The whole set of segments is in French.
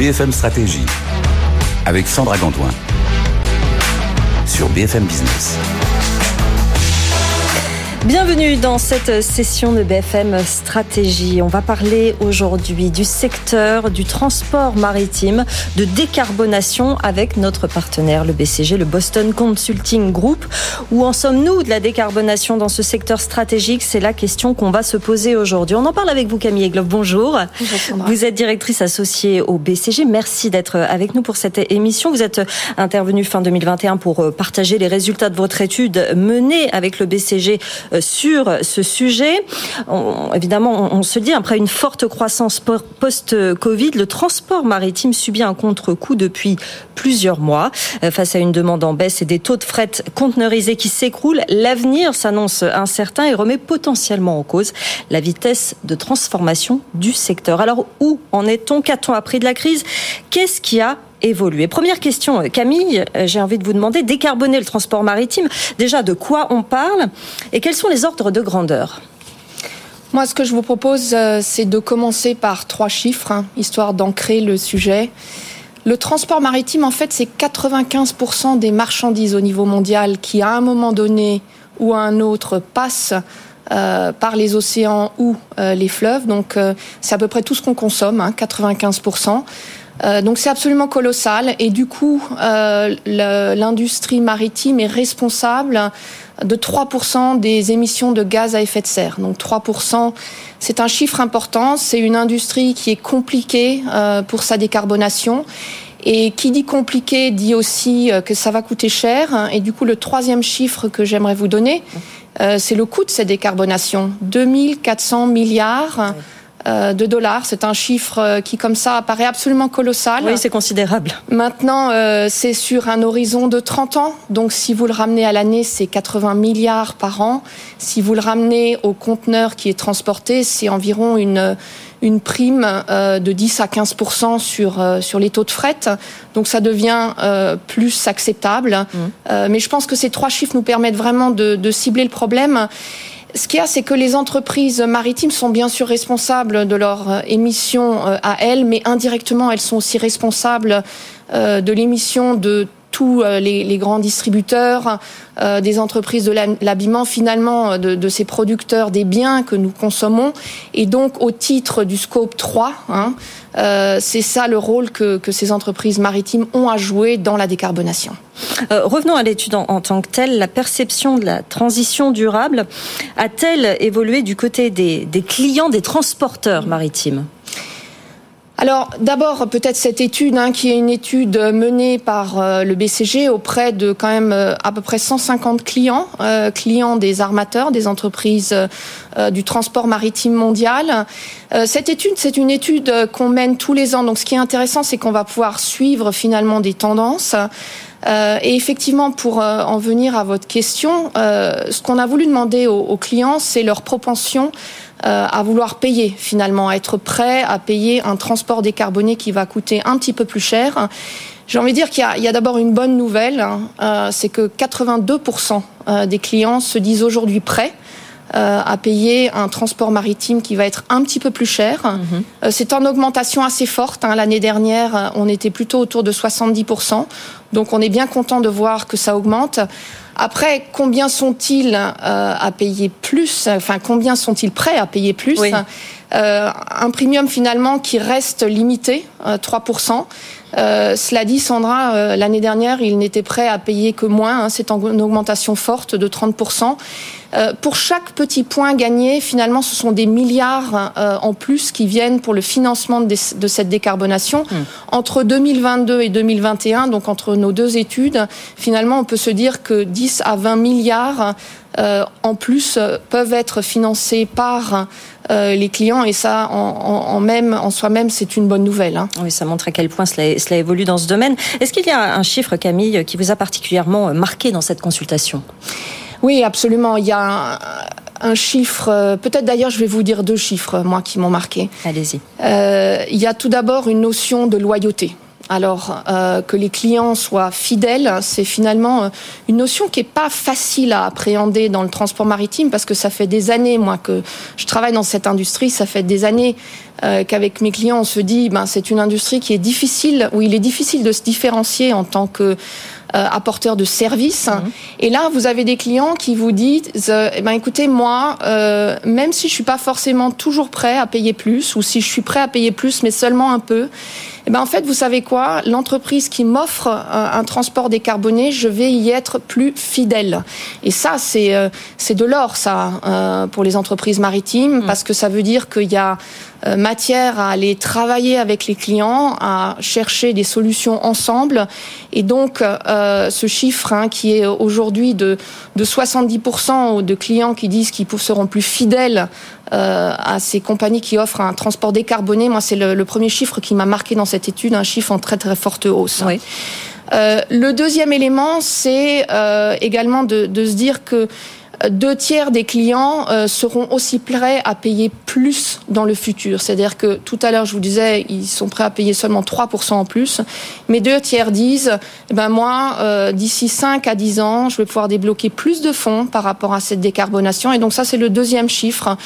BFM Stratégie avec Sandra Gantoin sur BFM Business. Bienvenue dans cette session de BFM Stratégie. On va parler aujourd'hui du secteur du transport maritime, de décarbonation avec notre partenaire, le BCG, le Boston Consulting Group. Où en sommes-nous de la décarbonation dans ce secteur stratégique? C'est la question qu'on va se poser aujourd'hui. On en parle avec vous, Camille Egloff. Bonjour. Bonjour vous êtes directrice associée au BCG. Merci d'être avec nous pour cette émission. Vous êtes intervenue fin 2021 pour partager les résultats de votre étude menée avec le BCG sur ce sujet. évidemment, on se dit, après une forte croissance post-Covid, le transport maritime subit un contre-coup depuis plusieurs mois. Euh, face à une demande en baisse et des taux de fret conteneurisés qui s'écroulent, l'avenir s'annonce incertain et remet potentiellement en cause la vitesse de transformation du secteur. Alors, où en est-on? Qu'a-t-on appris de la crise? Qu'est-ce qui a évoluer. Première question, Camille, euh, j'ai envie de vous demander, décarboner le transport maritime, déjà de quoi on parle et quels sont les ordres de grandeur? Moi, ce que je vous propose, euh, c'est de commencer par trois chiffres, hein, histoire d'ancrer le sujet. Le transport maritime, en fait, c'est 95% des marchandises au niveau mondial qui, à un moment donné ou à un autre, passent euh, par les océans ou les fleuves. Donc, c'est à peu près tout ce qu'on consomme, hein, 95%. Euh, donc c'est absolument colossal et du coup euh, l'industrie maritime est responsable de 3% des émissions de gaz à effet de serre. Donc 3%, c'est un chiffre important. C'est une industrie qui est compliquée euh, pour sa décarbonation. Et qui dit compliqué dit aussi que ça va coûter cher. Et du coup, le troisième chiffre que j'aimerais vous donner, c'est le coût de cette décarbonation. 2400 milliards. Euh, de dollars. C'est un chiffre euh, qui, comme ça, apparaît absolument colossal. Oui, c'est considérable. Maintenant, euh, c'est sur un horizon de 30 ans. Donc, si vous le ramenez à l'année, c'est 80 milliards par an. Si vous le ramenez au conteneur qui est transporté, c'est environ une une prime de 10 à 15 sur sur les taux de fret. Donc ça devient plus acceptable. Mmh. mais je pense que ces trois chiffres nous permettent vraiment de, de cibler le problème. Ce qu'il y a, c'est que les entreprises maritimes sont bien sûr responsables de leurs euh, émissions euh, à elles, mais indirectement, elles sont aussi responsables euh, de l'émission de tous les, grands distributeurs, des entreprises de l'habillement, finalement, de, ces producteurs des biens que nous consommons. Et donc, au titre du scope 3, hein, c'est ça le rôle que ces entreprises maritimes ont à jouer dans la décarbonation. Euh, revenons à l'étude en, tant que telle. La perception de la transition durable a-t-elle évolué du côté des, clients, des transporteurs maritimes? Alors d'abord peut-être cette étude hein, qui est une étude menée par euh, le BCG auprès de quand même euh, à peu près 150 clients, clients des armateurs, des entreprises du transport maritime mondial. cette étude, c'est une étude qu'on mène tous les ans. Donc ce qui est intéressant, c'est qu'on va pouvoir suivre finalement des tendances. Euh, et effectivement, pour euh, en venir à votre question, euh, ce qu'on a voulu demander aux, clients, c'est leur propension à vouloir payer finalement, à être prêt à payer un transport décarboné qui va coûter un petit peu plus cher. J'ai envie de dire qu'il y a, d'abord une bonne nouvelle, hein, c'est que 82% des clients se disent aujourd'hui prêts euh, à payer un transport maritime qui va être un petit peu plus cher. Mhm. Euh, c'est en augmentation assez forte. Hein. L'année dernière, on était plutôt autour de 70%. Donc on est bien content de voir que ça augmente. Après, combien sont-ils euh, à payer plus Enfin, combien sont-ils prêts à payer plus? Un premium finalement qui reste limité, 3%. Euh, cela dit, Sandra, euh, l'année dernière, il n'était prêt à payer que moins. Hein, c'est une augmentation forte de 30%. Euh, pour chaque petit point gagné, finalement, ce sont des milliards en plus qui viennent pour le financement de, cette décarbonation. Hmm. Entre 2022 et 2021, donc entre nos deux études, finalement, on peut se dire que 10 à 20 milliards en plus peuvent être financés par euh, les clients et ça en, même en soi-même c'est une bonne nouvelle. Hein. Oui, ça montre à quel point cela, cela évolue dans ce domaine. Est-ce qu'il y a un chiffre, Camille, qui vous a particulièrement marqué dans cette consultation? Oui, absolument. Il y a un, chiffre, euh, peut-être d'ailleurs je vais vous dire deux chiffres, moi, qui m'ont marqué. Allez-y. Euh, il y a tout d'abord une notion de loyauté. Alors que les clients soient fidèles, c'est finalement une notion qui est pas facile à appréhender dans le transport maritime parce que ça fait des années, moi, que je travaille dans cette industrie, ça fait des années qu'avec mes clients, on se dit, ben, c'est une industrie qui est difficile, où il est difficile de se différencier en tant que euh, apporteur de services. Mhm. Et là, vous avez des clients qui vous disent, euh, eh ben, écoutez, moi, euh, même si je suis pas forcément toujours prêt à payer plus, ou si je suis prêt à payer plus, mais seulement un peu, eh ben, en fait, vous savez quoi? L'entreprise qui m'offre un, transport décarboné, je vais y être plus fidèle. Et ça, c'est c'est de l'or, ça, pour les entreprises maritimes, mhm. parce que ça veut dire qu'il y a euh, matière à aller travailler avec les clients, à chercher des solutions ensemble. Et donc, euh, ce chiffre hein, qui est aujourd'hui de, de 70% de clients qui disent qu'ils seront plus fidèles euh, à ces compagnies qui offrent un transport décarboné, moi, c'est le, premier chiffre qui m'a marqué dans cette étude, un chiffre en très très forte hausse. Oui. le deuxième élément, c'est également de, de, se dire que deux tiers des clients euh, seront aussi prêts à payer plus dans le futur. C'est-à-dire que tout à l'heure, je vous disais, ils sont prêts à payer seulement 3% en plus. Mais deux tiers disent, eh ben moi, euh, d'ici 5 à 10 ans, je vais pouvoir débloquer plus de fonds par rapport à cette décarbonation. Et donc ça, c'est le deuxième chiffre.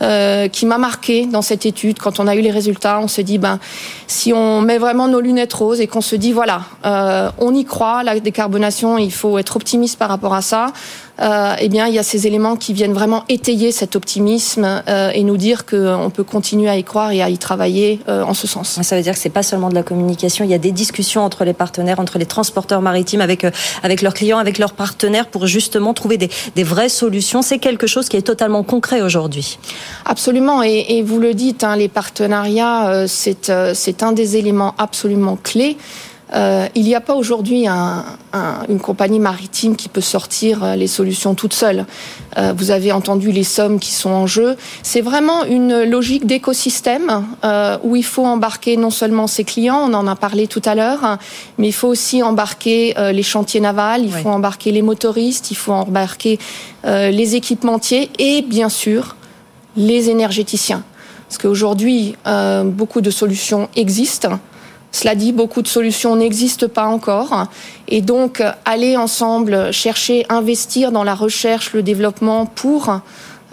Euh, qui m'a marqué dans cette étude. Quand on a eu les résultats, on s'est dit, ben, si on met vraiment nos lunettes roses et qu'on se dit, voilà, euh, on y croit, la décarbonation, il faut être optimiste par rapport à ça. Euh, eh bien, il y a ces éléments qui viennent vraiment étayer cet optimisme euh, et nous dire qu'on peut continuer à y croire et à y travailler euh, en ce sens. Ça veut dire que c'est pas seulement de la communication, il y a des discussions entre les partenaires, entre les transporteurs maritimes, avec avec leurs clients, avec leurs partenaires, pour justement trouver des, des vraies solutions. C'est quelque chose qui est totalement concret aujourd'hui. Absolument, et, et, vous le dites, hein, les partenariats, c'est c'est un des éléments absolument clés. Euh, il n'y a pas aujourd'hui un, une compagnie maritime qui peut sortir euh, les solutions toute seule. Euh, vous avez entendu les sommes qui sont en jeu. C'est vraiment une logique d'écosystème euh, où il faut embarquer non seulement ses clients, on en a parlé tout à l'heure, mais il faut aussi embarquer euh, les chantiers navals, il faut embarquer les motoristes, il faut embarquer les équipementiers et bien sûr les énergéticiens. Parce qu'aujourd'hui, beaucoup de solutions existent. Cela dit, beaucoup de solutions n'existent pas encore. Et donc, aller ensemble chercher, investir dans la recherche, le développement pour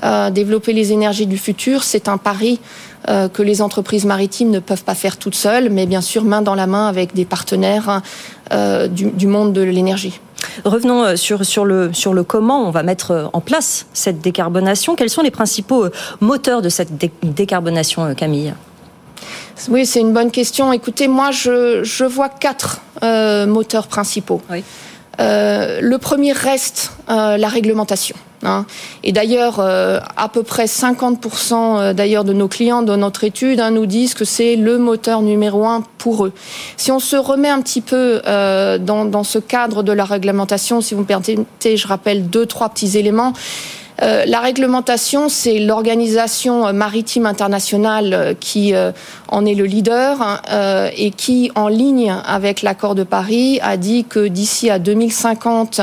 euh, développer les énergies du futur, c'est un pari euh, que les entreprises maritimes ne peuvent pas faire toutes seules, mais bien sûr main dans la main avec des partenaires euh, du, monde de l'énergie. Revenons sur, sur, le, sur le comment on va mettre en place cette décarbonation. Quels sont les principaux moteurs de cette décarbonation, Camille? Oui, c'est une bonne question. Écoutez, moi, je, je vois quatre euh, moteurs principaux. Oui. Euh, le premier reste euh, la réglementation. Hein. Et d'ailleurs, euh, à peu près 50% euh, d'ailleurs de nos clients de notre étude hein, nous disent que c'est le moteur numéro un pour eux. Si on se remet un petit peu dans, dans ce cadre de la réglementation, si vous me permettez, je rappelle deux, trois petits éléments. Euh, la réglementation, c'est l'organisation maritime internationale euh, qui euh, en est le leader hein, et qui, en ligne avec l'accord de Paris, a dit que d'ici à 2050,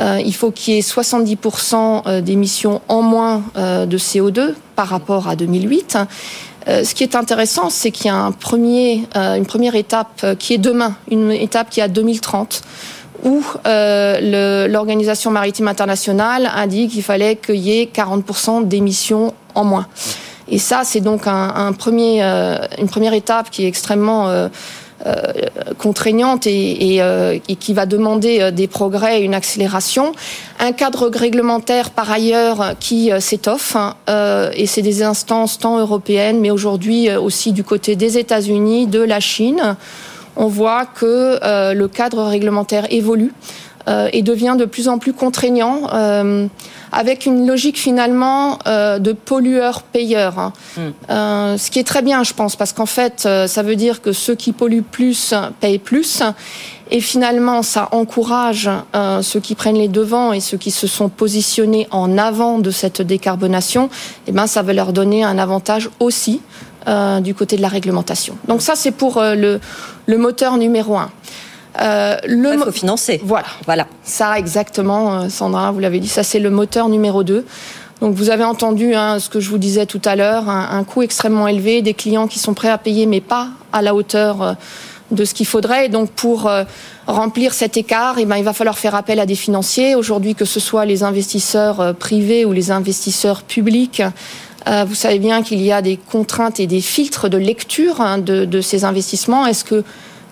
il faut qu'il y ait 70% d'émissions en moins de CO2 par rapport à 2008. ce qui est intéressant, c'est qu'il y a une première étape qui est demain, une étape qui est à 2030 où euh, l'Organisation maritime internationale a dit qu'il fallait qu'il y ait 40% d'émissions en moins. Et ça, c'est donc premier, euh, une première étape qui est extrêmement euh, euh contraignante et, et, euh, et, qui va demander des progrès et une accélération. Un cadre réglementaire, par ailleurs, qui s'étoffe, hein, et c'est des instances tant européennes, mais aujourd'hui aussi du côté des États-Unis, de la Chine on voit que euh, le cadre réglementaire évolue euh, et devient de plus en plus contraignant, euh, avec une logique finalement de pollueur-payeur. Hein. Hmm. ce qui est très bien, je pense, parce qu'en fait, ça veut dire que ceux qui polluent plus payent plus. Et finalement, ça encourage ceux qui prennent les devants et ceux qui se sont positionnés en avant de cette décarbonation. Et eh ben, ça va leur donner un avantage aussi euh, du côté de la réglementation. Donc ça, c'est pour euh, le, le, moteur numéro un. Euh, le Il faut financer. Voilà. voilà. Ça, exactement, euh, Sandra, vous l'avez dit, ça c'est le moteur numéro 2. Donc vous avez entendu hein, ce que je vous disais tout à l'heure, un, un, coût extrêmement élevé, des clients qui sont prêts à payer mais pas à la hauteur de ce qu'il faudrait. Et donc pour euh, remplir cet écart, eh ben, il va falloir faire appel à des financiers. Aujourd'hui, que ce soit les investisseurs euh, privés ou les investisseurs publics, euh, vous savez bien qu'il y a des contraintes et des filtres de lecture hein, de, de, ces investissements. Est-ce que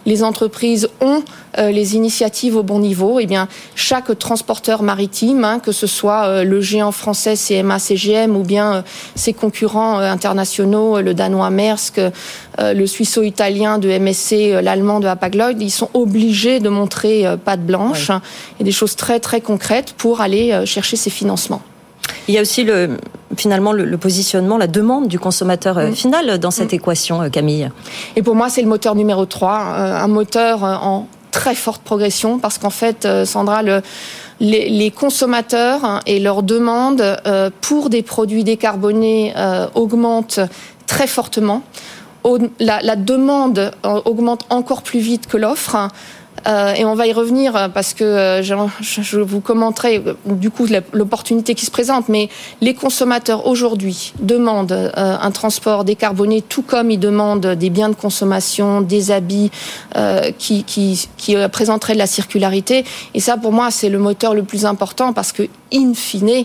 les entreprises ont euh, les initiatives au bon niveau, eh bien, chaque transporteur maritime, hein, que ce soit euh, le géant français CMA CGM ou bien euh, ses concurrents internationaux, le danois Maersk, le suisseau-italien de MSC, l'allemand de Hapag-Lloyd, ils sont obligés de montrer patte blanche hein, et des choses très très concrètes pour aller chercher ces financements. Il y a aussi le, finalement le, positionnement, la demande du consommateur euh, mm. final dans cette mm. équation, euh, Camille. Et pour moi, c'est le moteur numéro 3, euh, un moteur en très forte progression parce qu'en fait, Sandra, le, les, consommateurs hein, et leurs demandes pour des produits décarbonés augmentent très fortement. La, la, demande augmente encore plus vite que l'offre. Euh, et on va y revenir euh, parce que euh, je, vous commenterai du coup l'opportunité qui se présente. Mais les consommateurs aujourd'hui demandent un transport décarboné, tout comme ils demandent des biens de consommation, des habits qui, qui, qui présenteraient de la circularité. Et ça, pour moi, c'est le moteur le plus important parce que, in fine,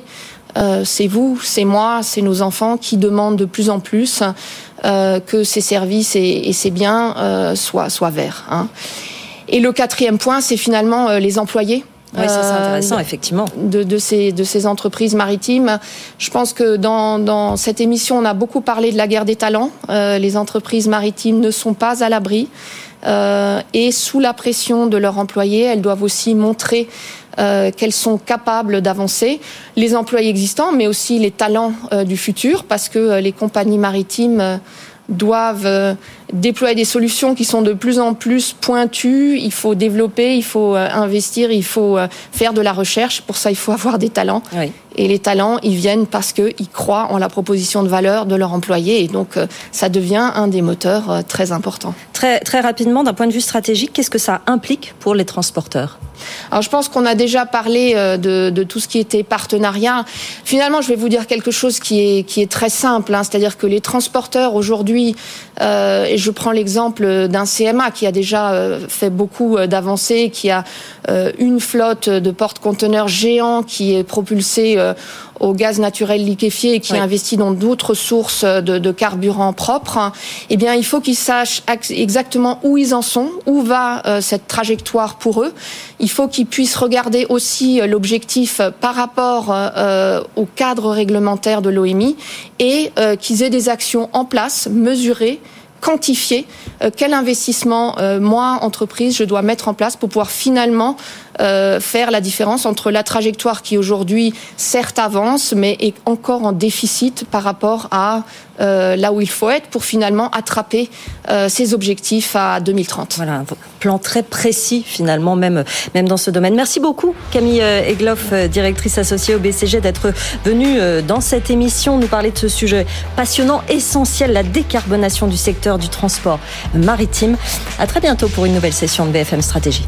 c'est vous, c'est moi, c'est nos enfants qui demandent de plus en plus que ces services et, ces biens soient, soient verts. Hein. Et le quatrième point, c'est finalement euh, les employés. Oui, c'est intéressant, euh, effectivement. De, de, ces, de ces entreprises maritimes. Je pense que dans, dans cette émission, on a beaucoup parlé de la guerre des talents. Euh, les entreprises maritimes ne sont pas à l'abri. Euh, et sous la pression de leurs employés, elles doivent aussi montrer euh, qu'elles sont capables d'avancer. Les employés existants, mais aussi les talents euh, du futur, parce que les compagnies maritimes doivent déployer des solutions qui sont de plus en plus pointues. Il faut développer, il faut euh, investir, il faut euh, faire de la recherche. Pour ça, il faut avoir des talents. Et les talents, ils viennent parce qu'ils croient en la proposition de valeur de leurs employés. Et donc, ça devient un des moteurs très importants. Très, très rapidement, d'un point de vue stratégique, qu'est-ce que ça implique pour les transporteurs? Alors je pense qu'on a déjà parlé de, de, tout ce qui était partenariat. Finalement, je vais vous dire quelque chose qui est, qui est très simple, hein, c'est-à-dire que les transporteurs aujourd'hui, euh, et je prends l'exemple d'un CMA qui a déjà euh, fait beaucoup euh, d'avancées, qui a une flotte de porte-conteneurs géants qui est propulsée au gaz naturel liquéfié et qui investit dans d'autres sources de, de, carburant propre, eh bien, il faut qu'ils sachent exactement où ils en sont, où va cette trajectoire pour eux. Il faut qu'ils puissent regarder aussi l'objectif par rapport au cadre réglementaire de l'OMI et qu'ils aient des actions en place, mesurées, quantifier euh, quel investissement, euh, moi, entreprise, je dois mettre en place pour pouvoir finalement euh, faire la différence entre la trajectoire qui aujourd'hui, certes, avance, mais est encore en déficit par rapport à là où il faut être pour finalement attraper ses objectifs à 2030. Voilà, un plan très précis finalement, même, même dans ce domaine. Merci beaucoup Camille Egloff, directrice associée au BCG, d'être venue dans cette émission nous parler de ce sujet passionnant, essentiel, la décarbonation du secteur du transport maritime. À très bientôt pour une nouvelle session de BFM Stratégie.